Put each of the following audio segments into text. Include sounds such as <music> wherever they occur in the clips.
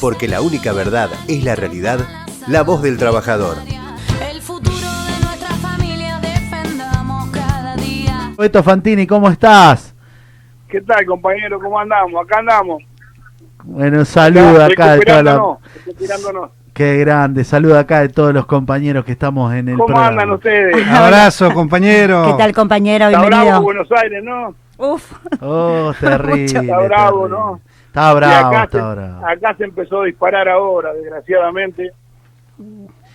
porque la única verdad es la realidad, la voz del trabajador. El futuro de nuestra familia defendamos cada día. Beto Fantini, ¿cómo estás? ¿Qué tal, compañero? ¿Cómo andamos? Acá andamos. Bueno, saluda acá de toda la... Qué grande, saluda acá de todos los compañeros que estamos en el ¿Cómo programa. andan ustedes? <laughs> Abrazo, compañero. ¿Qué tal, compañero? Está bravo Bienvenido. Buenos Aires, ¿no? Uf, Oh, <laughs> terrible. Está bravo, terrible. ¿no? Está bravo, acá, está se, bravo. acá se empezó a disparar ahora, desgraciadamente.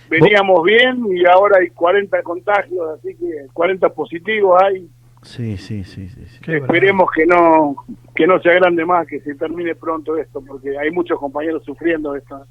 Veníamos bien y ahora hay 40 contagios, así que 40 positivos hay. Sí, sí, sí, sí. Esperemos que no que no se agrande más, que se termine pronto esto, porque hay muchos compañeros sufriendo esto.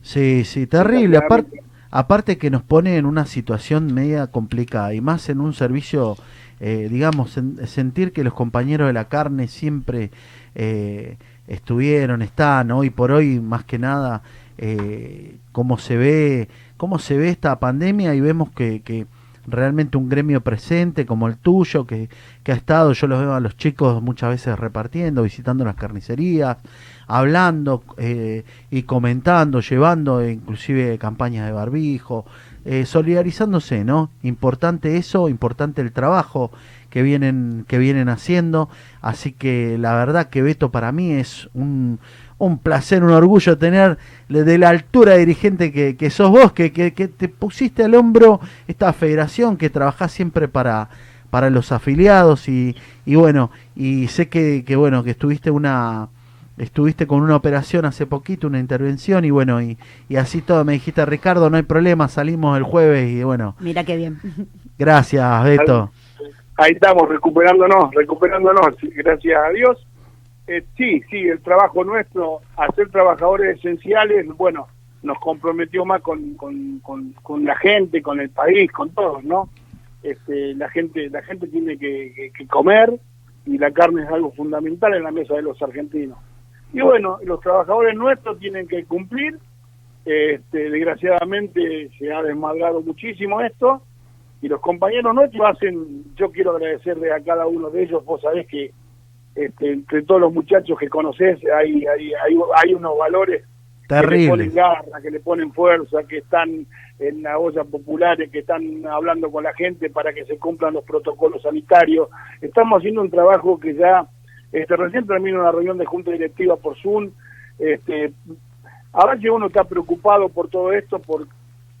Sí, sí, terrible. Aparte, aparte que nos pone en una situación media complicada y más en un servicio, eh, digamos, en- sentir que los compañeros de la carne siempre eh, estuvieron, están, hoy por hoy, más que nada, eh, cómo se ve, cómo se ve esta pandemia y vemos que, realmente un gremio presente como el tuyo, que, ha estado, yo los veo a los chicos muchas veces repartiendo, visitando las carnicerías, hablando eh, y comentando, llevando eh, inclusive campañas de barbijo, eh, solidarizándose, ¿no? Importante eso, importante el trabajo que vienen, que vienen haciendo, así que la verdad que Beto para mí es un, un placer, un orgullo tener le- de la altura de dirigente que, que sos vos, que, que, que te pusiste al hombro esta federación, que trabajás siempre para, para los afiliados y, y bueno, y sé que, que bueno, que estuviste una estuviste con una operación hace poquito, una intervención y bueno, y, y así todo me dijiste, Ricardo, no hay problema, salimos el jueves y bueno, mira qué bien. gracias Beto. Ahí estamos, recuperándonos, recuperándonos, gracias a Dios. Eh, sí, sí, el trabajo nuestro, hacer trabajadores esenciales, bueno, nos comprometió más con, con, con, la gente, con el país, con todos, ¿no? Este, la gente la gente tiene que, que- que comer y la carne es algo fundamental en la mesa de los argentinos. Y bueno, los trabajadores nuestros tienen que cumplir. Este, desgraciadamente se ha desmadrado muchísimo esto y los compañeros nuestros hacen, yo quiero agradecerle a cada uno de ellos, vos sabés que este, entre todos los muchachos que conoces hay, hay, hay, hay unos valores que le ponen garra, que le ponen fuerza, que están en la olla populares, que están hablando con la gente para que se cumplan los protocolos sanitarios. Estamos haciendo un trabajo que ya, este, recién termino una reunión de junta directiva por Zoom, este, ahora que uno está preocupado por todo esto, por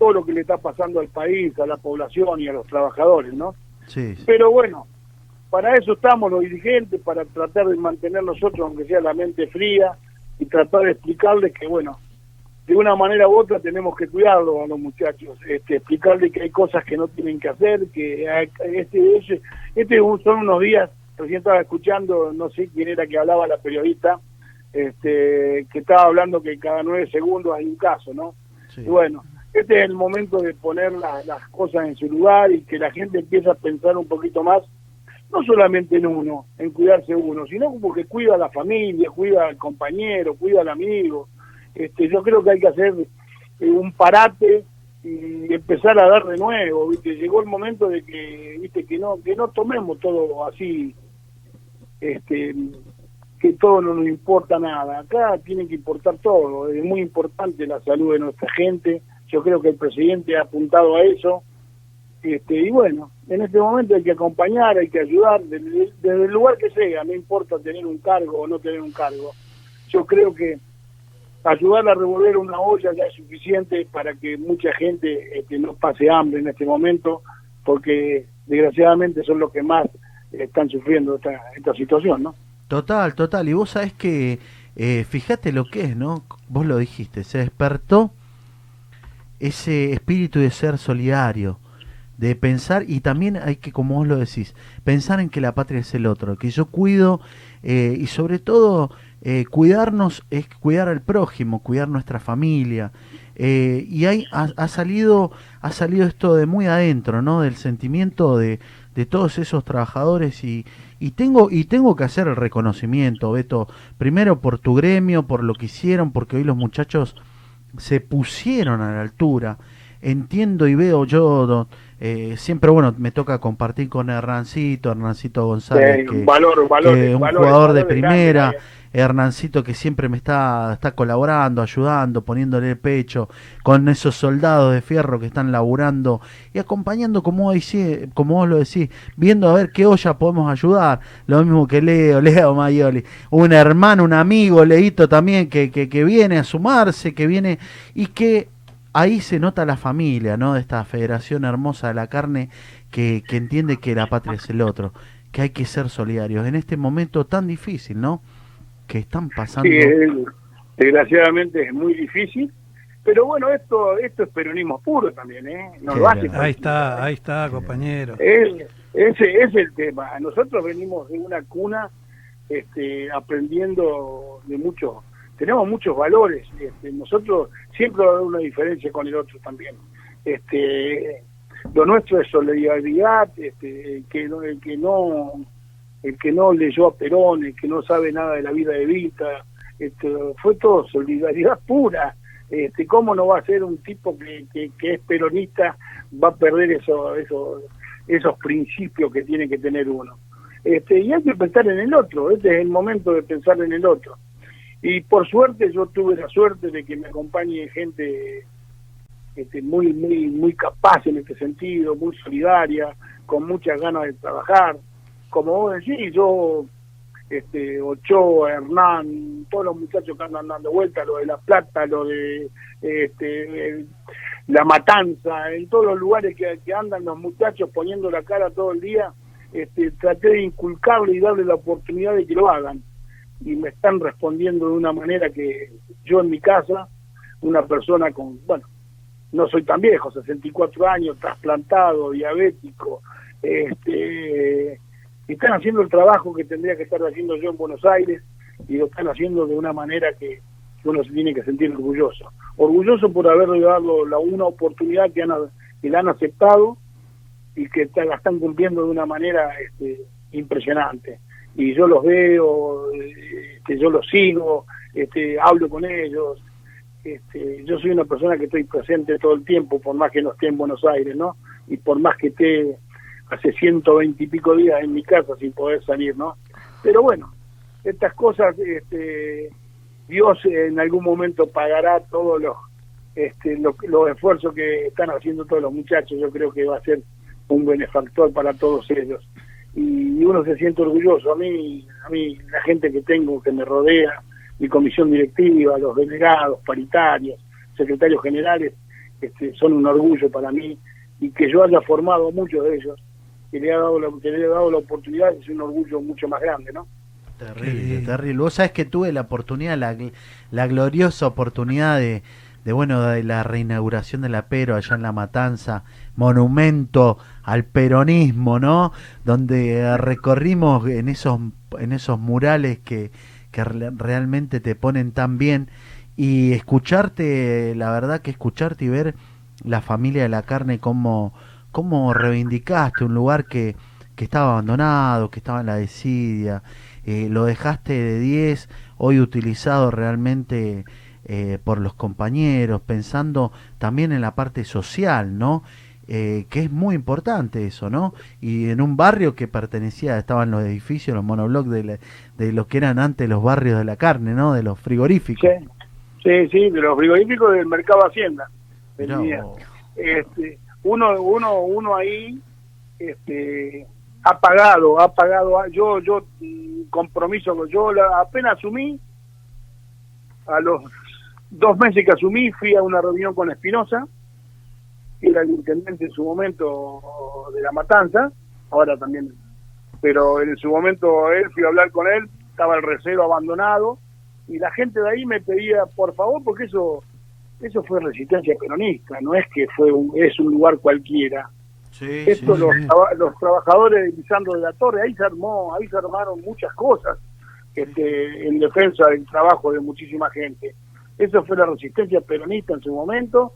todo lo que le está pasando al país, a la población y a los trabajadores, ¿no? Sí. Pero bueno, para eso estamos los dirigentes, para tratar de mantener nosotros, aunque sea la mente fría, y tratar de explicarles que, bueno, de una manera u otra tenemos que cuidarlo a los muchachos, este, explicarles que hay cosas que no tienen que hacer, que hay- este, ese- este son unos días, recién estaba escuchando, no sé quién era que hablaba la periodista, este, que estaba hablando que cada nueve segundos hay un caso, ¿no? sí. Y bueno, este es el momento de poner la- las cosas en su lugar y que la gente empiece a pensar un poquito más, no solamente en uno, en cuidarse uno, sino como que cuida a la familia, cuida al compañero, cuida al amigo. Este, yo creo que hay que hacer eh, un parate y empezar a dar de nuevo, ¿viste? Llegó el momento de que, ¿viste? que no que no tomemos todo así este que todo no nos importa nada. Acá tiene que importar todo. Es muy importante la salud de nuestra gente. Yo creo que el presidente ha apuntado a eso. Este, y bueno, en este momento hay que acompañar, hay que ayudar desde, el lugar que sea, no importa tener un cargo o no tener un cargo. Yo creo que ayudar a revolver una olla ya es suficiente para que mucha gente este, no pase hambre en este momento, porque desgraciadamente son los que más están sufriendo esta, esta situación, ¿no? Total, total. Y vos sabés que, eh, fíjate lo que es, ¿no? Vos lo dijiste, se despertó ese espíritu de ser solidario, de pensar, y también hay que, como vos lo decís, pensar en que la patria es el otro, que yo cuido, eh, y sobre todo, eh, cuidarnos es cuidar al prójimo, cuidar nuestra familia. Eh, y hay, ha, salido, ha salido esto de muy adentro, ¿no? Del sentimiento de, de todos esos trabajadores y, y tengo y tengo que hacer el reconocimiento, Beto, primero por tu gremio, por lo que hicieron, porque hoy los muchachos se pusieron a la altura. Entiendo y veo yo eh, siempre, bueno, me toca compartir con Hernancito, Hernancito González, que, un valor, valor, que un valor, jugador de primera, grande, Hernancito que siempre me está, está colaborando, ayudando, poniéndole el pecho, con esos soldados de fierro que están laburando y acompañando, como vos, decís- como vos lo decís, viendo a ver qué olla podemos ayudar. Lo mismo que Leo, <laughs> Leo Mayoli, un hermano, un amigo, Leito también, que, que, que viene a sumarse, que viene y que ahí se nota la familia, ¿no? De esta Federación Hermosa de la Carne que, que entiende que la patria es el otro, que hay que ser solidarios en este momento tan difícil, ¿no? Que están pasando. Sí, es- desgraciadamente es muy difícil, pero bueno, esto esto es peronismo puro también, ¿eh? No Qué lo hace. Ahí está, ahí está, compañero. Es- ese es el tema. Nosotros venimos de una cuna este, aprendiendo de muchos, tenemos muchos valores. Este, nosotros siempre va a haber una diferencia con el otro también. Este, lo nuestro es solidaridad, este, el que no, el que no, el que no leyó a Perón, el que no sabe nada de la vida de Vita, este, fue todo solidaridad <laughs> pura. Este, ¿Cómo no va a ser un tipo que, que, que es peronista, va a perder eso, eso, esos principios que tiene que tener uno? Este, y hay que pensar en el otro, este es el momento de pensar en el otro. Y por suerte yo tuve la suerte de que me acompañe gente este, muy, muy, muy capaz en este sentido, muy solidaria, con muchas ganas de trabajar. Como vos decís, yo este, Ochoa, Hernán, todos los muchachos que andan dando vueltas, lo de La Plata, lo de este, La Matanza, en todos los lugares que, que andan los muchachos poniendo la cara todo el día, este, traté de inculcarle y darle la oportunidad de que lo hagan. Y me están respondiendo de una manera que yo en mi casa, una persona con, bueno, no soy tan viejo, 64 años, trasplantado, diabético, este, están haciendo el trabajo que tendría que estar haciendo yo en Buenos Aires y lo están haciendo de una manera que, uno se tiene que sentir orgulloso. Orgulloso por haberle dado la una oportunidad que, han, que la han aceptado y que la están cumpliendo de una manera este, impresionante. Y yo los veo, este, yo los sigo, este, hablo con ellos. Este, yo soy una persona que estoy presente todo el tiempo, por más que no esté en Buenos Aires, ¿no? Y por más que esté hace 120 y pico días en mi casa sin poder salir, ¿no? Pero bueno, estas cosas, este, Dios en algún momento pagará todos los, este, los esfuerzos que están haciendo todos los muchachos. Yo creo que va a ser un benefactor para todos ellos. Y uno se siente orgulloso. A mí, a mí la gente que tengo, que me rodea, mi comisión directiva, los delegados, paritarios, secretarios generales, este, son un orgullo para mí. Y que yo haya formado a muchos de ellos, que le, ha dado la, que le he dado la oportunidad, es un orgullo mucho más grande, ¿no? Terrible, Sí. terrible. Vos sabés que tuve la oportunidad, la, la gloriosa oportunidad de, de, bueno, de la reinauguración de la Pero allá en La Matanza, monumento al peronismo, ¿no? Donde recorrimos en esos, en esos murales que, que re- realmente te ponen tan bien y escucharte, la verdad que escucharte y ver la familia de la carne como, como reivindicaste un lugar que, que estaba abandonado, que estaba en la desidia, eh, lo dejaste de 10, hoy utilizado realmente eh, por los compañeros, pensando también en la parte social, ¿no? Eh, que es muy importante eso, ¿no? Y en un barrio que pertenecía, estaban los edificios, los monoblocks de, la- de lo que eran antes los barrios de la carne, ¿no? De los frigoríficos. Sí, sí, sí, de los frigoríficos del mercado Hacienda. Este, uno, uno, uno ahí este, ha pagado, ha pagado, yo, yo mm, compromiso, yo la- apenas asumí, a los dos meses que asumí, fui a una reunión con Espinosa, que era el intendente en su momento de La Matanza, ahora también, pero en su momento él, fui a hablar con él, estaba el recero abandonado, y la gente de ahí me pedía, por favor, porque eso eso fue resistencia peronista, no es que fue un, es un lugar cualquiera. Sí, Esto sí, los, sí. los trabajadores de Lisandro de la Torre, ahí se armó, ahí se armaron muchas cosas este, en defensa del trabajo de muchísima gente. Eso fue la resistencia peronista en su momento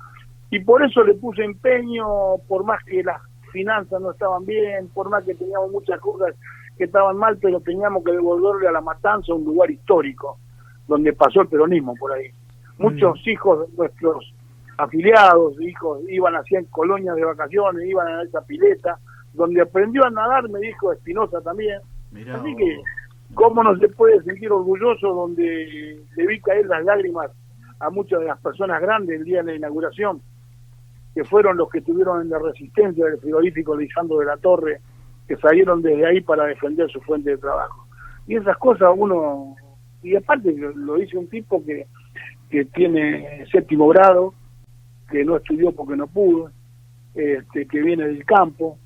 y por eso le puse empeño, por más que las finanzas no estaban bien, por más que teníamos muchas cosas que estaban mal, pero teníamos que devolverle a la matanza un lugar histórico donde pasó el peronismo por ahí. Muchos hijos de nuestros afiliados, hijos, iban hacían colonias de vacaciones, iban a esa pileta, donde aprendió a nadar, me dijo Espinosa también. Mirá Así que, ¿cómo no se puede sentir orgulloso donde le vi caer las lágrimas a muchas de las personas grandes el día de la inauguración, que fueron los que estuvieron en la resistencia del frigorífico Lisandro de la Torre, que salieron desde ahí para defender su fuente de trabajo. Y esas cosas uno, y aparte lo, lo dice un tipo que, que tiene séptimo grado, que no estudió porque no pudo, este, que viene del campo,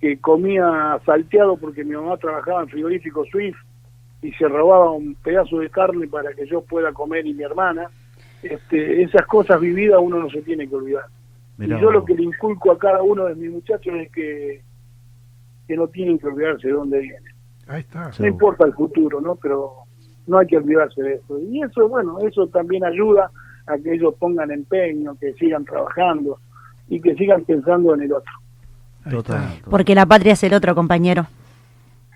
que comía salteado porque mi mamá trabajaba en frigorífico Swift y se robaba un pedazo de carne para que yo pueda comer y mi hermana. Este, esas cosas vividas uno no se tiene que olvidar. Mirá y yo lo que le inculco a cada uno de mis muchachos es que, que no tienen que olvidarse de dónde vienen. Ahí está. No importa el futuro, ¿no? Pero no hay que olvidarse de eso. Y eso, bueno, eso también ayuda a que ellos pongan empeño, que sigan trabajando y que sigan pensando en el otro. Total. Porque la patria es el otro, compañero.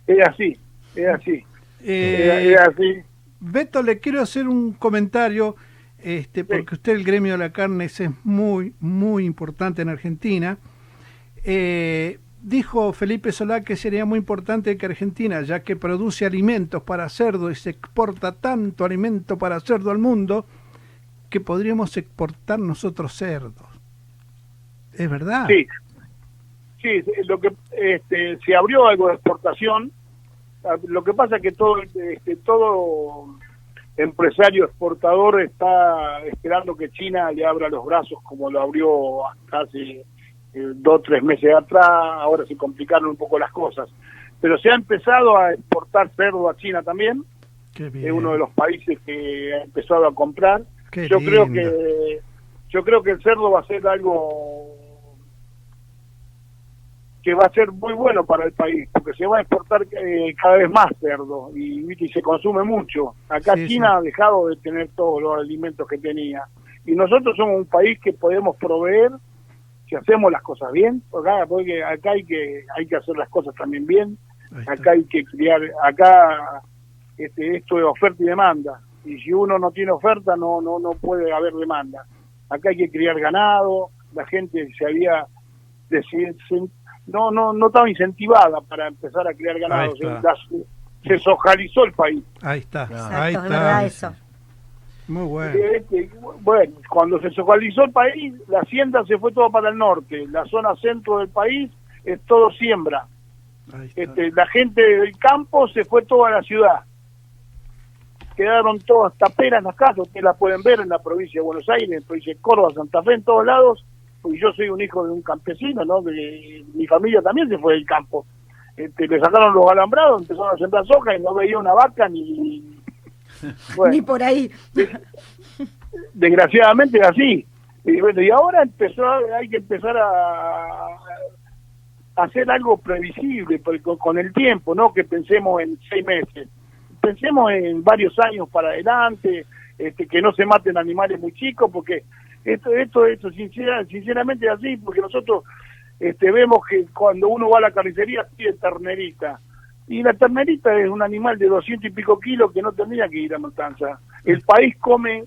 Es así, es así, Eh, es así. Beto, le quiero hacer un comentario, este, porque usted el gremio de la carne es muy, muy importante en Argentina. Eh, dijo Felipe Solá que sería muy importante que Argentina, ya que produce alimentos para cerdo y se exporta tanto alimento para cerdo al mundo, que podríamos exportar nosotros cerdos. ¿Es verdad? Sí, sí, lo que este, se abrió algo de exportación. Ah, Lo que pasa es que todo, este, todo empresario exportador está esperando que China le abra los brazos como lo abrió hasta hace eh, dos tres meses atrás. Ahora se complicaron un poco las cosas, pero se ha empezado a exportar cerdo a China también. Es uno de los países que ha empezado a comprar. Qué yo creo que yo creo que el cerdo va a ser algo que va a ser muy bueno para el país porque se va a exportar eh, cada vez más cerdo y, y se consume mucho. Acá Sí, China sí. ha dejado de tener todos los alimentos que tenía. Y nosotros somos un país que podemos proveer si hacemos las cosas bien acá, porque acá hay que hay que hacer las cosas también bien. Acá hay que criar acá este, esto es oferta y demanda. Y si uno no tiene oferta no no no puede haber demanda. Acá hay que criar ganado la gente se había no no no estaba incentivada para empezar a criar ganado Ahí se, las- socializó el país Ahí está. Ahí Exacto, es está. verdad eso. Muy bueno. Este, bueno, cuando se socializó el país, la hacienda se fue todo para el norte, la zona centro del país es todo siembra. Ahí está. Este, la gente del campo se fue toda a la ciudad. Quedaron todas taperas en las casas, ustedes la pueden ver en la provincia de Buenos Aires, en la provincia de Córdoba, Santa Fe, en todos lados, porque yo soy un hijo de un campesino, ¿no? De- mi familia también se fue del campo. Este, le sacaron los alambrados, empezaron a sembrar soja y no veía una vaca ni... <laughs> Bueno, Ni por ahí. <laughs> desgraciadamente es así. Y, bueno, y ahora empezó, hay que empezar a, hacer algo previsible con el tiempo, no que pensemos en seis meses, pensemos en varios años para adelante, este, que no se maten animales muy chicos, porque esto, esto, esto sincera- sinceramente así, porque nosotros este, vemos que cuando uno va a la carnicería pide ternerita. Y la ternerita es un animal de 200 y pico kilos que no tendría que ir a matanza. El país come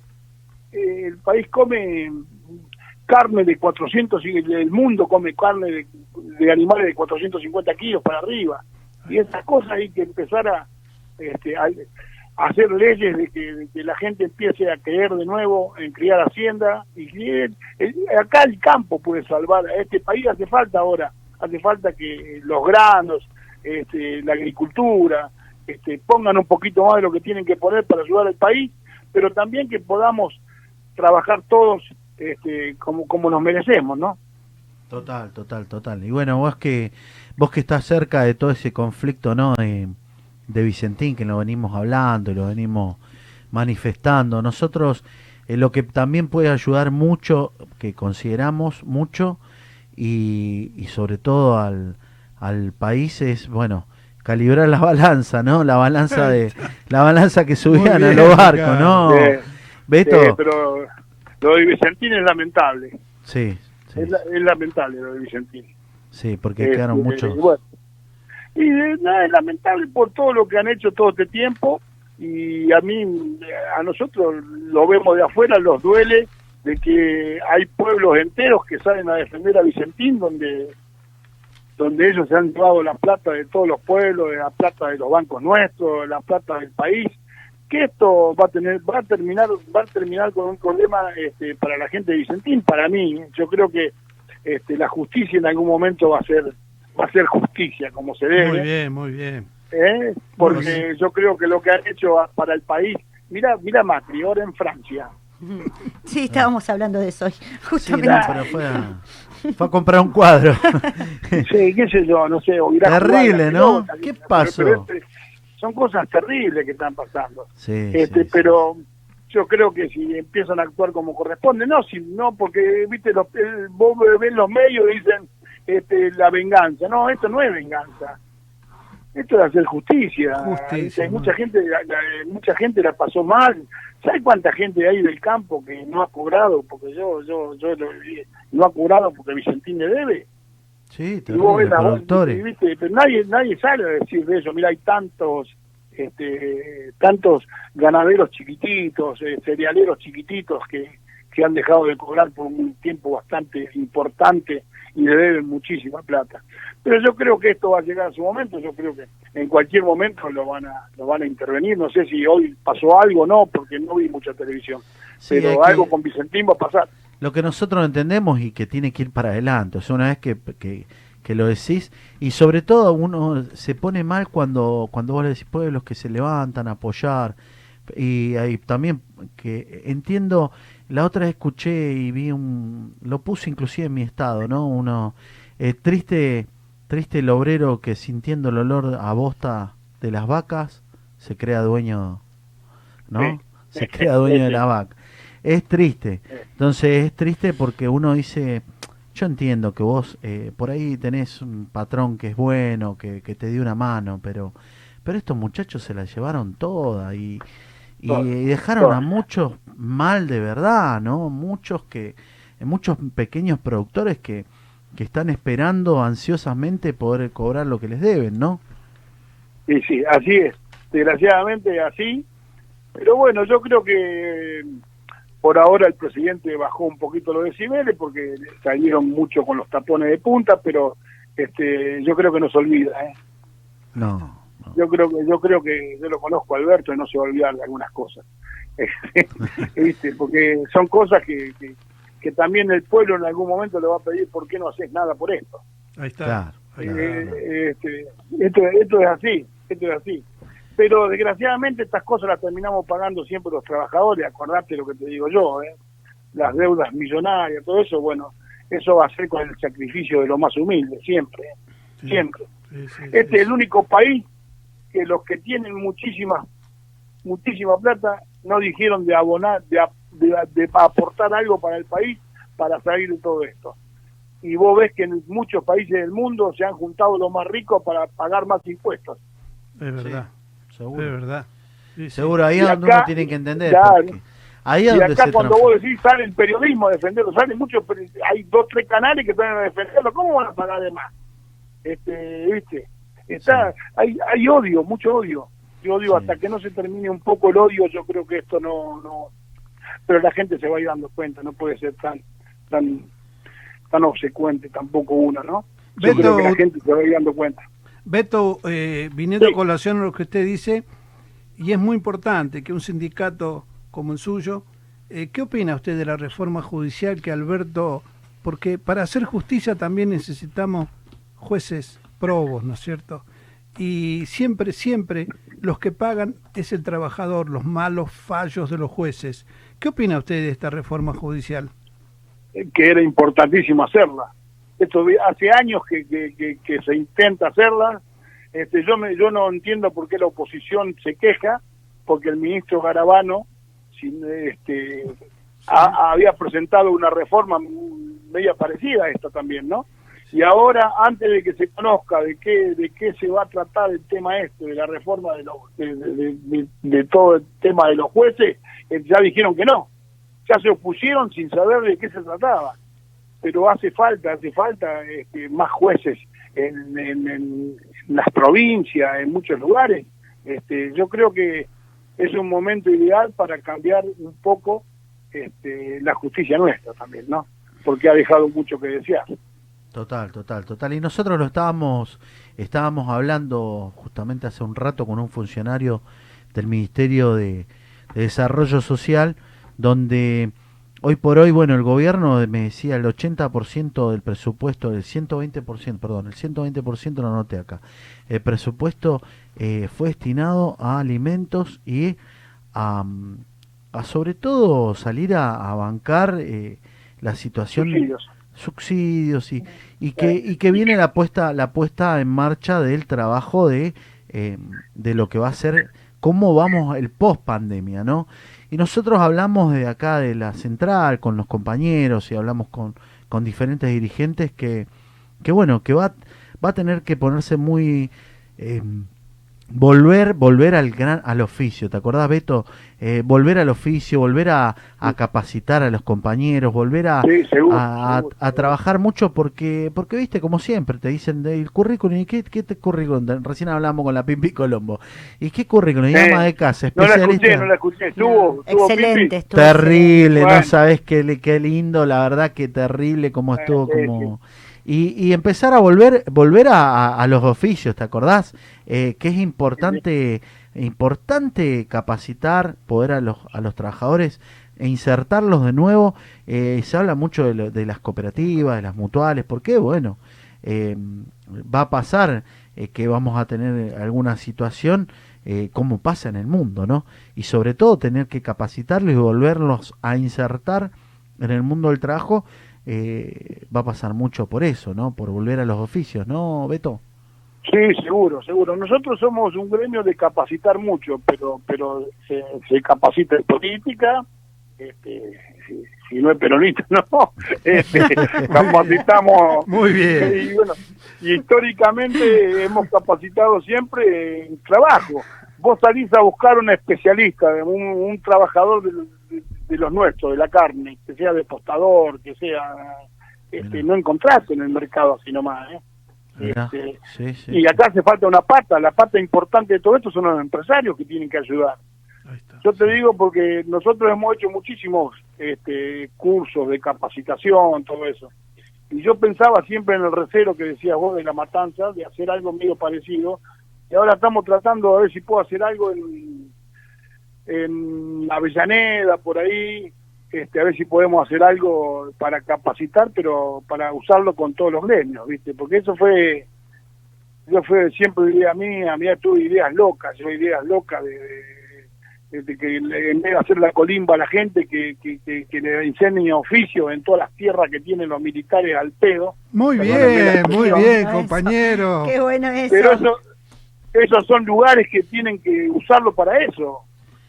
eh, el país come carne de 400, y el mundo come carne de, animales de 450 kilos para arriba. Y esas cosas hay que empezar a, este, a hacer leyes de que, la gente empiece a creer de nuevo en criar hacienda. y que- el- Acá el campo puede salvar a este país, hace falta ahora, hace falta que los granos, este, la agricultura, este, pongan un poquito más de lo que tienen que poner para ayudar al país, pero también que podamos trabajar todos este, como, como nos merecemos, ¿no? Total, total, total. Y bueno, vos que vos que estás cerca de todo ese conflicto, ¿no? De, de Vicentín, que lo venimos hablando y lo venimos manifestando. Nosotros, eh, lo que también puede ayudar mucho, que consideramos mucho, y, y sobre todo al, al país es, bueno, calibrar la balanza, ¿no? La balanza de <laughs> la balanza que subían a los barcos. ¿no? Eh, Beto, eh, pero lo de Vicentín es lamentable, sí, sí, es, la- es lamentable lo de Vicentín. sí, porque Este, quedaron muchos. bueno, y eh, nada, es lamentable por todo lo que han hecho todo este tiempo. Y a mí, eh, a nosotros lo vemos de afuera, los duele de que hay pueblos enteros que salen a defender a Vicentín, donde donde ellos se han llevado la plata de todos los pueblos, la plata de los bancos nuestros, la plata del país, que esto va a tener, va a terminar, va a terminar con un problema este, para la gente de Vicentín, para mí, yo creo que este, la justicia en algún momento va a ser, va a ser justicia como se debe. Muy bien, muy bien. ¿eh? porque yo creo que lo que han hecho para el país, mira, mira Macri, ahora en Francia, <laughs> Sí, estábamos hablando de eso hoy, Sí, justamente. no, pero fue a, fue a comprar un cuadro. <laughs> sí, qué sé yo, no sé, o ir a jugar a la Terrible, ¿no? pelota, ¿Qué pero- pasó? pero este, son cosas terribles que están pasando. Sí, este, sí, sí. pero yo creo que si empiezan a actuar como corresponde, no, si no, porque viste, los, el- vos ves los medios y dicen este, la venganza, no, esto no es venganza. Esto es hacer justicia. Justicia, ¿no? mucha gente la- la- mucha gente la pasó mal. ¿Sabes cuánta gente hay del campo que no ha cobrado? Porque yo yo yo lo no ha cobrado porque Vicentín le debe. Sí, Y vos ves la productores. ¿viste? pero nadie nadie sale a decir de eso. Mira, hay tantos este, tantos ganaderos chiquititos, eh, cerealeros chiquititos que, que han dejado de cobrar por un tiempo bastante importante y le deben muchísima plata. Pero yo creo que esto va a llegar a su momento, yo creo que en cualquier momento lo van a lo van a intervenir, no sé si hoy pasó algo o no, porque no vi mucha televisión, Sí, pero que- algo con Vicentín va a pasar. Lo que nosotros entendemos y que tiene que ir para adelante, o sea, una vez que, que, que lo decís, y sobre todo uno se pone mal cuando, cuando vos le decís pueblos que se levantan a apoyar, y hay también que entiendo, la otra escuché y vi un, lo puse inclusive en mi estado, ¿no? Uno, eh, triste, triste el obrero que sintiendo el olor a bosta de las vacas, se crea dueño, ¿no? Sí. Se crea dueño de la <laughs> vaca. Es triste. Entonces es triste porque uno dice, yo entiendo que vos eh, por ahí tenés un patrón que es bueno, que, que te dio una mano, pero pero estos muchachos se la llevaron toda y, y, y dejaron a muchos mal de verdad, ¿no? Muchos que, muchos pequeños productores que, que están esperando ansiosamente poder cobrar lo que les deben, ¿no? Sí, sí, así es. Desgraciadamente así. Pero bueno, yo creo que por ahora el presidente bajó un poquito los decibeles porque salieron mucho con los tapones de punta, pero este yo creo que no se olvida, ¿eh? No. no. Yo creo que yo creo que yo lo conozco a Alberto y no se va a olvidar de algunas cosas. ¿Viste? <laughs> Porque son cosas que, que, que también el pueblo en algún momento le va a pedir por qué no haces nada por esto. Ahí está. Claro. Eh, este, esto, esto es así, esto es así. Pero desgraciadamente estas cosas las terminamos pagando siempre los trabajadores, acordate lo que te digo yo, ¿eh? las deudas millonarias, todo eso, bueno, eso va a ser con el sacrificio de lo más humilde, siempre, ¿eh? Sí. siempre. Sí, sí, Este sí, es el único país que los que tienen muchísima, muchísima plata no dijeron de abonar, de, ap- de, de aportar algo para el país para salir de todo esto. Y vos ves que en muchos países del mundo se han juntado los más ricos para pagar más impuestos. Es verdad, Seguro. es verdad. Sí, sí. Seguro, ahí Y es donde acá- uno tiene que entender. ahí Y donde acá se cuando transforma. vos decís sale el periodismo a defenderlo, salen muchos, hay dos, tres canales que están a defenderlo, ¿cómo van a pagar de más? Este, ¿viste? Está, hay, hay odio, mucho odio. Yo odio Sí. hasta que no se termine un poco el odio, yo creo que esto no, no, pero la gente se va a ir dando cuenta, no puede ser tan, tan, tan obsecuente tampoco uno, ¿no? Yo Beto, creo que la gente se va a ir dando cuenta. Beto, eh, viniendo Sí. a colación a lo que usted dice, y es muy importante que un sindicato como el suyo, eh, ¿qué opina usted de la reforma judicial que Alberto, porque para hacer justicia también necesitamos jueces probos, ¿no es cierto? Y siempre, siempre los que pagan es el trabajador, los malos fallos de los jueces. ¿Qué opina usted de esta reforma judicial? que era importantísimo hacerla. Esto hace años que, que, que- que se intenta hacerla. Este, yo me, yo no entiendo por qué la oposición se queja, porque el ministro Garabano sin, este, ha- había presentado una reforma media parecida a esta también, ¿no? Y ahora, antes de que se conozca de qué de qué se va a tratar el tema este, de la reforma de, de- de- de todo el tema de los jueces, eh, ya dijeron que no ya se opusieron sin saber de qué se trataba. Pero hace falta, hace falta este, más jueces en, en- en las provincias, en muchos lugares. Este, yo creo que es un momento ideal para cambiar un poco este, la justicia nuestra también, ¿no? Porque ha dejado mucho que desear. Total, total, total. Y nosotros lo estábamos, estábamos hablando justamente hace un rato con un funcionario del Ministerio de, de Desarrollo Social, donde hoy por hoy, bueno, el gobierno me decía el 80% del presupuesto, el 120%, perdón, el 120% lo anoté acá. El presupuesto eh, fue destinado a alimentos y a, a sobre todo salir a, bancar eh, la situación. Subsidios y, y que y que viene la puesta la puesta en marcha del trabajo de eh, de lo que va a ser cómo vamos el post pandemia no y nosotros hablamos de acá de la central con los compañeros y hablamos con, con diferentes dirigentes que que bueno que va va a tener que ponerse muy eh, volver volver al gran al oficio te acordás Beto Eh, volver al oficio volver a, a capacitar a los compañeros volver a, Sí, seguro, a, seguro, trabajar mucho porque porque viste como siempre te dicen del currículum y qué, qué te currículum recién hablamos con la Pimpi Colombo. Y qué currículum y Eh, ama de casa No la especialista escuché, no la escuché. Estuvo, estuvo Excelente, estuvo terrible, no Bueno. sabes qué, le- qué lindo, la verdad que terrible como Eh, estuvo, sí, como y, y empezar a volver, volver a, a- los oficios, ¿te acordás? Eh, que es importante, importante capacitar, poder a los, a los trabajadores e insertarlos de nuevo. Eh, se habla mucho de, lo- de las cooperativas, de las mutuales, porque bueno, eh, va a pasar eh, que vamos a tener alguna situación eh, como pasa en el mundo, ¿no? Y sobre todo tener que capacitarlos y volverlos a insertar en el mundo del trabajo, eh, va a pasar mucho por eso, ¿no? Por volver a los oficios, ¿no, Beto? Sí, seguro, seguro. Nosotros somos un gremio de capacitar mucho, pero pero se, se capacita en política, este, si, si no es peronista, <laughs> no. Este, <laughs> capacitamos. Muy bien. Y bueno, históricamente hemos capacitado siempre en trabajo. Vos salís a buscar un especialista, un, un trabajador de, de- de los nuestros, de la carne, que sea depostador, que sea... Este, Mirá. no encontraste en el mercado así nomás, ¿eh? Este, sí, sí. y acá hace falta una pata, la pata importante de todo esto son los empresarios que tienen que ayudar. Está. Yo te digo porque nosotros hemos hecho muchísimos este, cursos de capacitación, todo eso. Y yo pensaba siempre en el recero que decías vos de la matanza, de hacer algo medio parecido. Y ahora estamos tratando a ver si puedo hacer algo en, en Avellaneda, por ahí, este, a ver si podemos hacer algo para capacitar, pero para usarlo con todos los gremios, ¿viste? Porque eso fue, yo fue siempre idea mía, mía tuve ideas locas, yo ideas locas de, de- de que le- en vez de hacer la colimba a la gente, que, que, que, que le enseñe oficio en todas las tierras que tienen los militares al pedo. Muy bien, muy bien, compañero. Qué bueno eso. Pero eso, esos son lugares que tienen que usarlo para eso.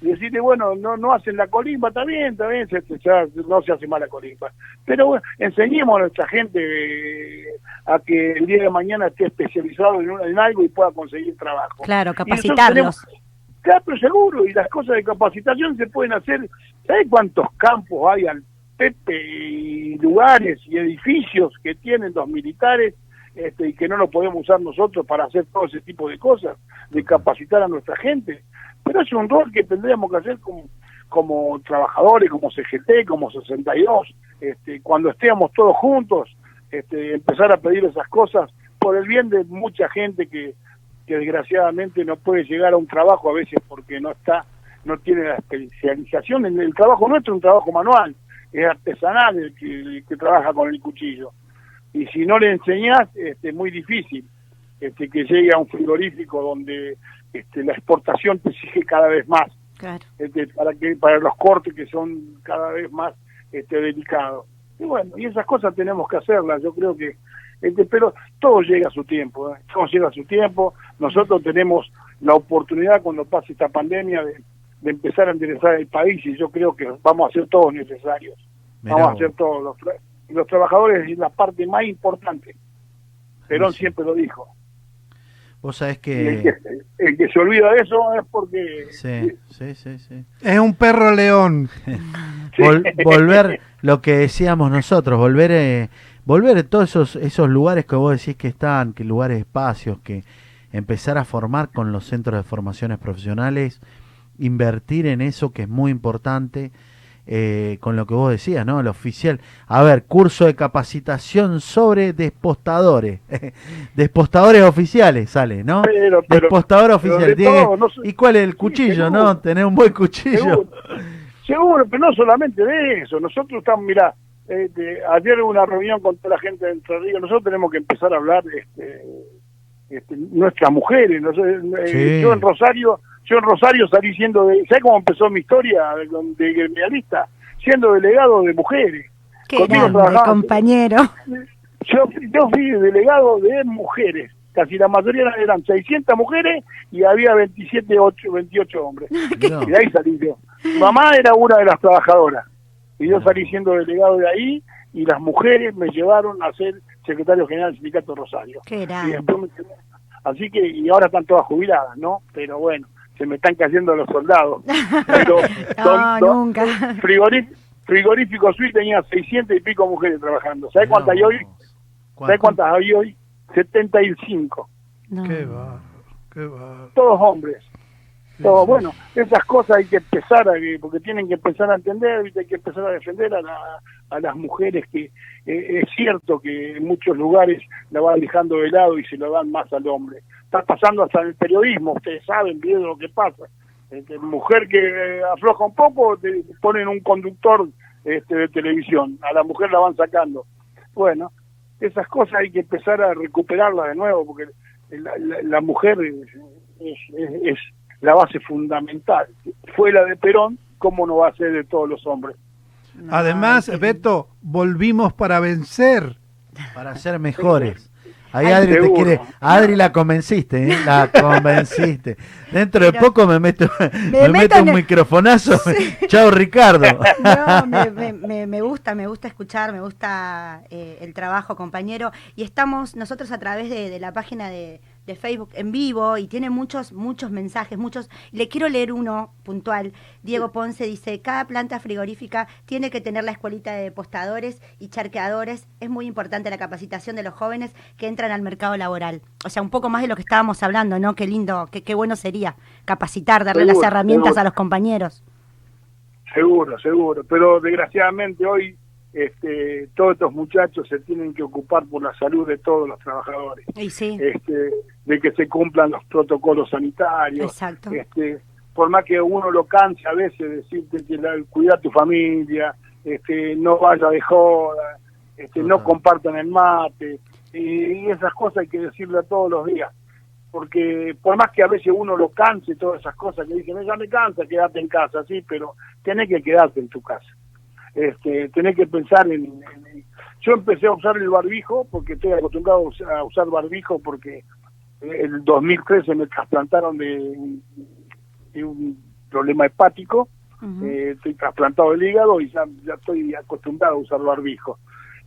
Y decirle, bueno, no no hacen la colimba, está bien, está bien, se- ya no se hace mal la colimba. Pero bueno, enseñemos a nuestra gente eh, a que el día de mañana esté especializado en, en algo y pueda conseguir trabajo. Claro, capacitarlos. Claro, pero seguro, y las cosas de capacitación se pueden hacer. ¿Sabes cuántos campos hay al Pepe y lugares y edificios que tienen los militares este, y que no lo podemos usar nosotros para hacer todo ese tipo de cosas, de capacitar a nuestra gente? Pero es un rol que tendríamos que hacer como, como trabajadores, como CGT, como 62, este, cuando estemos todos juntos, este, empezar a pedir esas cosas por el bien de mucha gente que, desgraciadamente no puede llegar a un trabajo a veces porque no está, no tiene la especialización. El trabajo nuestro es un trabajo manual, es artesanal el que, el que trabaja con el cuchillo. Y si no le enseñás, este, es muy difícil este, que llegue a un frigorífico donde este, la exportación te exige cada vez más Claro. este, para que para los cortes que son cada vez más este, delicados. Y bueno, y esas cosas tenemos que hacerlas, yo creo que, este, pero todo llega a su tiempo, ¿eh? todo llega a su tiempo, nosotros tenemos la oportunidad cuando pase esta pandemia de, de empezar a enderezar el país y yo creo que vamos a ser todos necesarios, Mirá vamos a ser todos los, y los trabajadores es la parte más importante, Perón Sí. siempre lo dijo, Vos sabés el, que... que, el que se olvida de eso es porque... Sí, sí, sí, sí. Es un perro león. <laughs> Vol- volver lo que decíamos nosotros, volver eh, volver a todos esos esos lugares que vos decís que están, que lugares espacios, que empezar a formar con los centros de formaciones profesionales, invertir en eso que es muy importante, eh, con lo que vos decías, ¿no? El oficial. A ver, curso de capacitación sobre despostadores. <laughs> despostadores oficiales sale, ¿no? Pero, pero- Despostador pero oficial. de todo, no ¿Y cuál es el cuchillo, no? Tener un buen cuchillo. Seguro, seguro, pero no solamente de eso. Nosotros estamos, mira, ayer hubo una reunión con toda la gente de Entre Ríos. Nosotros tenemos que empezar a hablar, este, este, nuestras mujeres. eh, Sí. Yo en Rosario, yo en Rosario salí siendo, de, ¿sabes cómo empezó mi historia de, de gremialista? Siendo delegado de mujeres. Qué Conmigo grande, compañero. Yo, yo fui delegado de mujeres. Casi la mayoría eran 600 mujeres y había 27, 8, 28 hombres. <laughs> Y de ahí salí yo. Mamá era una de las trabajadoras. Y yo salí siendo delegado de ahí y las mujeres me llevaron a ser secretario general del sindicato Rosario. Qué Y después me. Así que, y ahora están todas jubiladas, ¿no? Pero bueno, se me están cayendo los soldados. <laughs> Pero No, son- son- nunca. frigorí- frigorífico Suiz tenía 600 y pico mujeres trabajando. ¿Sabes cuántas hay hoy? ¿Sabes cuántas hay hoy? 75. No. Qué bárbaro, qué bárbaro. Todos hombres. Todo, bueno, esas cosas hay que empezar a, porque tienen que empezar a entender, hay que empezar a defender a, la- las mujeres que eh, es cierto que en muchos lugares la van dejando de lado y se lo dan más al hombre. Está pasando hasta en el periodismo, ustedes saben bien lo que pasa. Este, mujer que eh, afloja un poco, te ponen un conductor este, de televisión, a la mujer la van sacando. Bueno, esas cosas hay que empezar a recuperarlas de nuevo, porque la, mujer es- es- es la base fundamental. Fue la de Perón, ¿cómo no va a ser de todos los hombres? No, Además, Beto, volvimos para vencer. Para ser mejores. Ahí Ay, Adri te quiere. Adri la convenciste, ¿eh? La <laughs> convenciste. Dentro de poco me meto, me meto un el- microfonazo. <laughs> Chao, Ricardo. <laughs> No, me, me- me- me gusta, me gusta escuchar, me gusta eh, el trabajo, compañero. Y estamos nosotros a través de, de la página de, de Facebook en vivo y tiene muchos, muchos mensajes, muchos. Le quiero leer uno puntual. Diego Ponce dice, cada planta frigorífica tiene que tener la escuelita de postadores y charqueadores. Es muy importante la capacitación de los jóvenes que entran al mercado laboral. O sea, un poco más de lo que estábamos hablando, ¿no? Qué lindo, qué, qué bueno sería capacitar, darle las herramientas seguro. a los compañeros. Seguro, seguro. Pero desgraciadamente hoy este, todos estos muchachos se tienen que ocupar por la salud de todos los trabajadores. Y sí. Este, de que se cumplan los protocolos sanitarios. Exacto. Este, por más que uno lo canse a veces decirte que la, cuida a tu familia, este, no vaya de joda, este, no compartan el mate, y, y esas cosas hay que decirle a todos los días. Porque por más que a veces uno lo canse, todas esas cosas que dicen, "No, ya me cansa, quédate en casa, sí, pero tenés que quedarte en tu casa. Este, tenés que pensar en, en- Yo empecé a usar el barbijo porque estoy acostumbrado a us- a usar barbijo porque el 2013 me trasplantaron de, un- de un problema hepático, Ujú. eh, estoy trasplantado del hígado y ya, ya estoy acostumbrado a usar barbijo.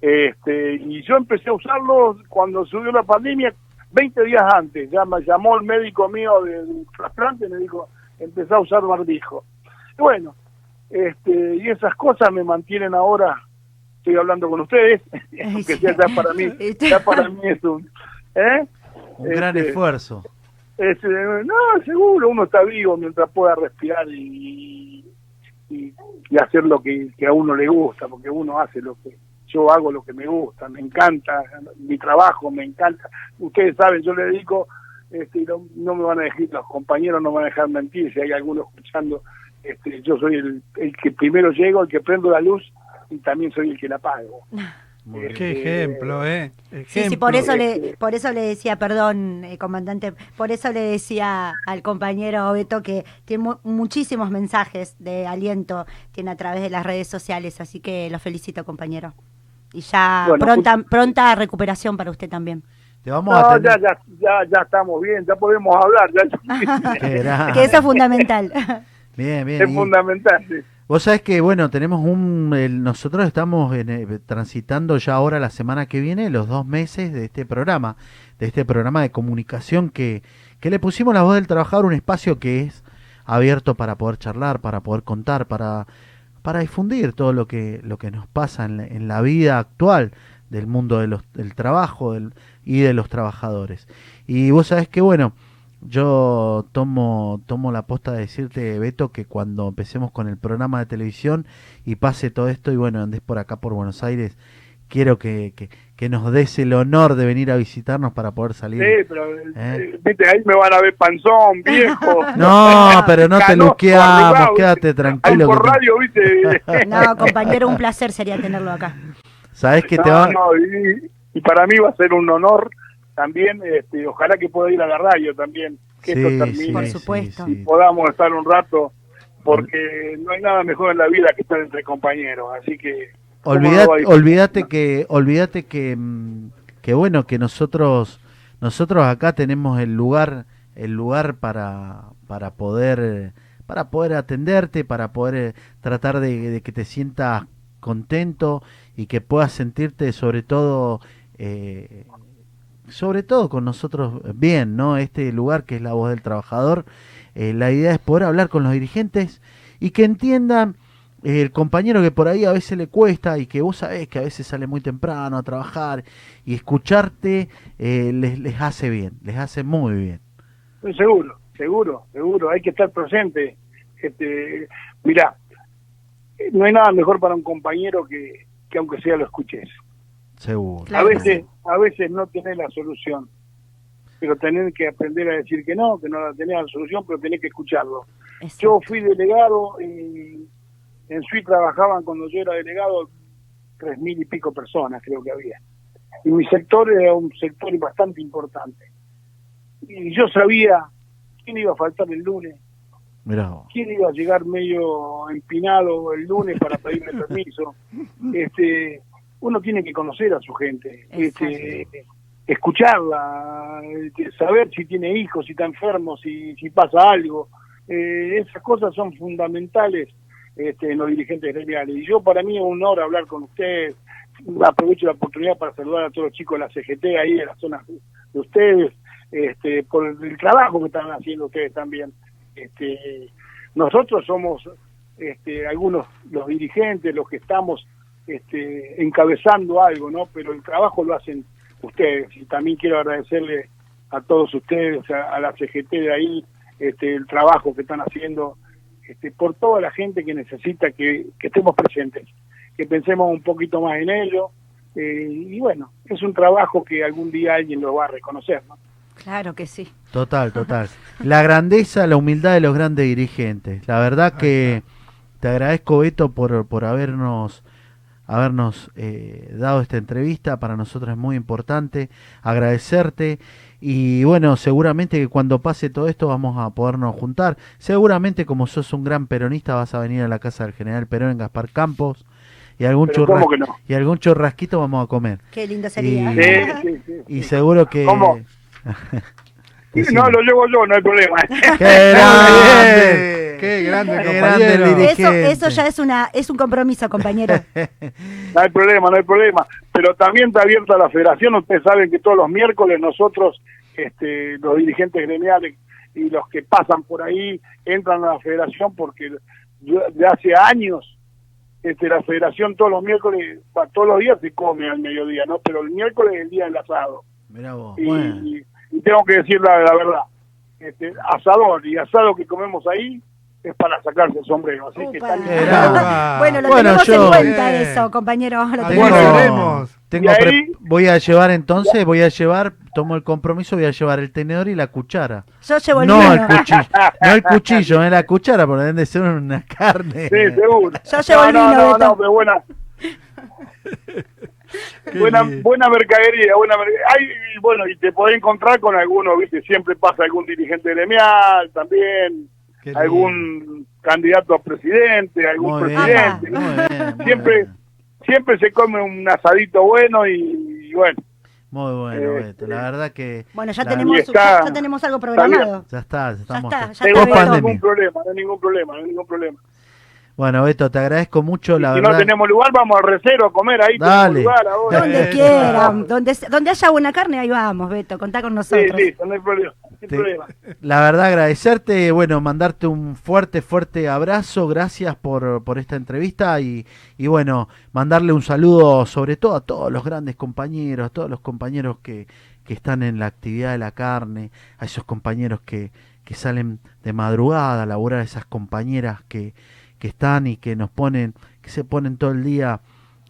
Este, y yo empecé a usarlo cuando subió la pandemia, 20 días antes, ya me llamó el médico mío del trasplante y me dijo, empecé a usar barbijo. Y bueno, este, y esas cosas me mantienen ahora, estoy hablando con ustedes, <laughs> aunque sea ya para mí, <laughs> ya para mí es un... ¿eh? Un gran Este, esfuerzo. es, eh, no, seguro, uno está vivo mientras pueda respirar y, y, y hacer lo que, que a uno le gusta, porque uno hace lo que yo hago lo que me gusta, me encanta mi trabajo, me encanta. Ustedes saben, yo le dedico, este, no, no me van a dejar, los compañeros no me van a dejar mentir, si hay alguno escuchando, este, yo soy el, el que primero llego, el que prendo la luz y también soy el que la apago. <laughs> Bien. Qué ejemplo, ¿eh? Sí, sí, por eso Ejemplo. le, por eso le decía, perdón, eh, comandante, por eso le decía al compañero Beto que tiene mu- muchísimos mensajes de aliento, tiene a través de las redes sociales, así que lo felicito, compañero. Y ya Bueno, pronta, pronta recuperación para usted también. Te vamos a No, tener. ya, ya, ya, ya estamos bien, ya podemos hablar, ya, <laughs> que eso es fundamental. <laughs> Bien, bien. es y- fundamental. sí. Vos sabés que, bueno, tenemos un. el- nosotros estamos en, eh, transitando ya ahora la semana que viene los dos meses de este programa, de este programa de comunicación que, que le pusimos la voz del trabajador, un espacio que es abierto para poder charlar, para poder contar, para, para difundir todo lo que, lo que nos pasa en la, en la vida actual del mundo de los, del trabajo del, y de los trabajadores. Y vos sabés que, bueno, yo tomo, tomo la posta de decirte, Beto, que cuando empecemos con el programa de televisión y pase todo esto y bueno, andes por acá por Buenos Aires, quiero que, que, que nos des el honor de venir a visitarnos para poder salir. Sí, pero ¿Eh? eh, viste, ahí me van a ver panzón, viejo. <laughs> No, pero no te luqueamos, quédate Ahí tranquilo. por que te- radio, viste. <laughs> No, compañero, un placer sería tenerlo acá. Sabes que te va... no, y, y para mí va a ser un honor también, este, ojalá que pueda ir a la radio también, que esto termine. Por supuesto. y podamos estar un rato, porque no hay nada mejor en la vida que estar entre compañeros, así que... ¿cómo no Olvídate, olvídate que, olvídate que, mm, que bueno, que nosotros, nosotros acá tenemos el lugar, el lugar para, para poder, para poder atenderte, para poder eh, tratar de, de que te sientas contento y que puedas sentirte sobre todo, eh, sobre todo con nosotros bien, ¿no? Este lugar que es la voz del trabajador, eh, la idea es poder hablar con los dirigentes y que entiendan eh, el compañero que por ahí a veces le cuesta y que vos sabés que a veces sale muy temprano a trabajar y escucharte eh, les, les hace bien, les hace muy bien. Seguro, seguro, seguro, hay que estar presente. Este, mirá, eh, no hay nada mejor para un compañero que, que aunque sea lo escuches. Seguro. Claro a veces, a veces no tenés la solución, pero tenés que aprender a decir que no, que no la tenés la solución, pero tenés que escucharlo. Exacto. Yo fui delegado y en SUI trabajaban cuando yo era delegado tres mil y pico personas, creo que había. Y mi sector era un sector bastante importante. Y yo sabía quién iba a faltar el lunes, Mirá quién iba a llegar medio empinado el lunes para pedirme <laughs> permiso. Este, uno tiene que conocer a su gente, este, escucharla, este, saber si tiene hijos, si está enfermo, si, si pasa algo. Eh, esas cosas son fundamentales este, en los dirigentes gremiales. Y yo para mí es un honor hablar con ustedes. Aprovecho la oportunidad para saludar a todos los chicos de la CGT ahí de la zona de ustedes, este, por el trabajo que están haciendo ustedes también. Este, nosotros somos este, algunos los dirigentes, los que estamos este, encabezando algo, ¿no? Pero el trabajo lo hacen ustedes y también quiero agradecerle a todos ustedes, a, a la CGT de ahí, este, el trabajo que están haciendo, este, por toda la gente que necesita que, que estemos presentes, que pensemos un poquito más en ello. eh, y bueno, es un trabajo que algún día alguien lo va a reconocer, ¿no? Claro que sí. Total, total. La grandeza, la humildad de los grandes dirigentes. La verdad que te agradezco, Beto, por, por habernos habernos eh, dado esta entrevista. Para nosotros es muy importante. Agradecerte. Y bueno, seguramente que cuando pase todo esto vamos a podernos juntar. Seguramente como sos un gran peronista vas a venir a la casa del general Perón en Gaspar Campos. Y algún, churras- y algún churrasquito vamos a comer. Qué lindo sería. Y- Sí, sí, sí, Y sí. seguro que... ¿Cómo? <laughs> No, lo llevo yo, no hay problema. ¡Qué grande! <laughs> Qué grande, Qué compañero. grande el Eso, eso ya es una es un compromiso, compañero. <laughs> No hay problema, no hay problema. Pero también está abierta la federación. Ustedes saben que todos los miércoles nosotros, este, los dirigentes gremiales y los que pasan por ahí, entran a la federación porque yo- de hace años este, la federación todos los miércoles, todos los días se come al mediodía, ¿no? Pero el miércoles es el día del asado. Mirá vos. Y, Bueno. y- y tengo que decir la, la verdad. Este, asador y asado que comemos ahí es para sacarse el sombrero. Así que Upa. Qué grande. <laughs> bueno, lo Bueno, tenemos yo- en cuenta eso, compañero. Lo tenemos Tengo- pre- voy a llevar entonces, voy a llevar, tomo el compromiso, voy a llevar el tenedor y la cuchara. Yo llevo el No vino. el cuchillo, no el <laughs> cuchillo, es la cuchara, porque deben de ser una <laughs> carne. Sí, seguro. Yo llevo no, el no, vino, no, no, pero buena. buena, buena mercadería, buena mercadería. Ay, y bueno, y te podés encontrar con alguno, viste, siempre pasa algún dirigente gremial también, Qué lindo. algún candidato a presidente, algún Muy bien, presidente. muy bien, muy siempre, bien. siempre se come un asadito bueno y, y bueno, Muy bueno, Eh, Beto. La verdad que Bueno, ya la- tenemos, está- ya, ya tenemos algo programado. ya está, ya estamos. está, ya está, no hay ningún problema, no hay ningún problema, no hay ningún problema. Bueno, Beto, te agradezco mucho, la si verdad. no tenemos lugar, vamos al recero a comer ahí, Dale. tenemos lugar ahora. Donde quieran, donde, donde haya buena carne, ahí vamos, Beto, contá con Sí, nosotros. listo, no hay problema. no hay Te- problema. La verdad, agradecerte, bueno, mandarte un fuerte, fuerte abrazo, gracias por, por esta entrevista y, y bueno, mandarle un saludo sobre todo a todos los grandes compañeros, a todos los compañeros que, que están en la actividad de la carne, a esos compañeros que, que salen de madrugada a laburar, a esas compañeras que, que están y que nos ponen, que se ponen todo el día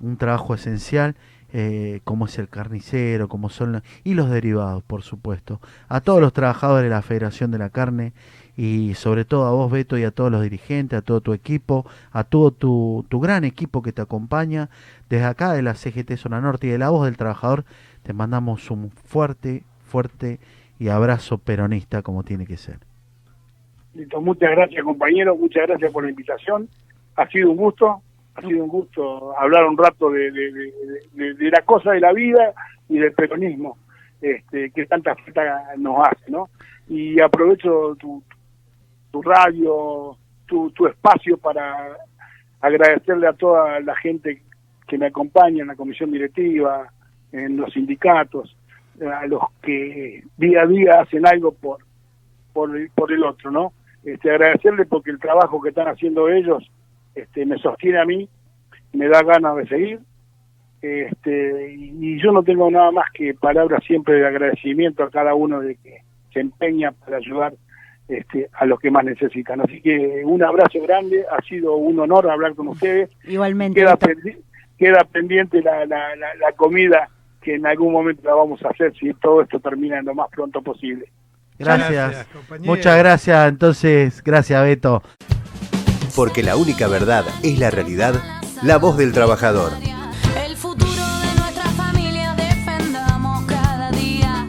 un trabajo esencial, eh, como es el carnicero, como son y los derivados, por supuesto. A todos los trabajadores de la Federación de la Carne y sobre todo a vos, Beto, y a todos los dirigentes, a todo tu equipo, a todo tu, tu gran equipo que te acompaña. Desde acá de la CGT Zona Norte y de la voz del trabajador, te mandamos un fuerte, fuerte y abrazo peronista como tiene que ser. Muchas gracias compañero, muchas gracias por la invitación. Ha sido un gusto, ha sido un gusto hablar un rato de, de, de, de- de la cosa de la vida y del peronismo, este, que tanta falta nos hace, ¿no? Y aprovecho tu, tu radio, tu, tu espacio para agradecerle a toda la gente que me acompaña en la comisión directiva, en los sindicatos, a los que día a día hacen algo por, por, el- por el otro, ¿no? Este, agradecerle porque el trabajo que están haciendo ellos este, me sostiene a mí, me da ganas de seguir, este, y, yo no tengo nada más que palabras siempre de agradecimiento a cada uno de que se empeña para ayudar este, a los que más necesitan. Así que un abrazo grande, ha sido un honor hablar con ustedes. Igualmente. Queda, pendi- queda pendiente la, la, la, la comida que en algún momento la vamos a hacer si todo esto termina lo más pronto posible. Gracias. Muchas gracias. Entonces, gracias, Beto. Porque la única verdad es la realidad, la voz del trabajador.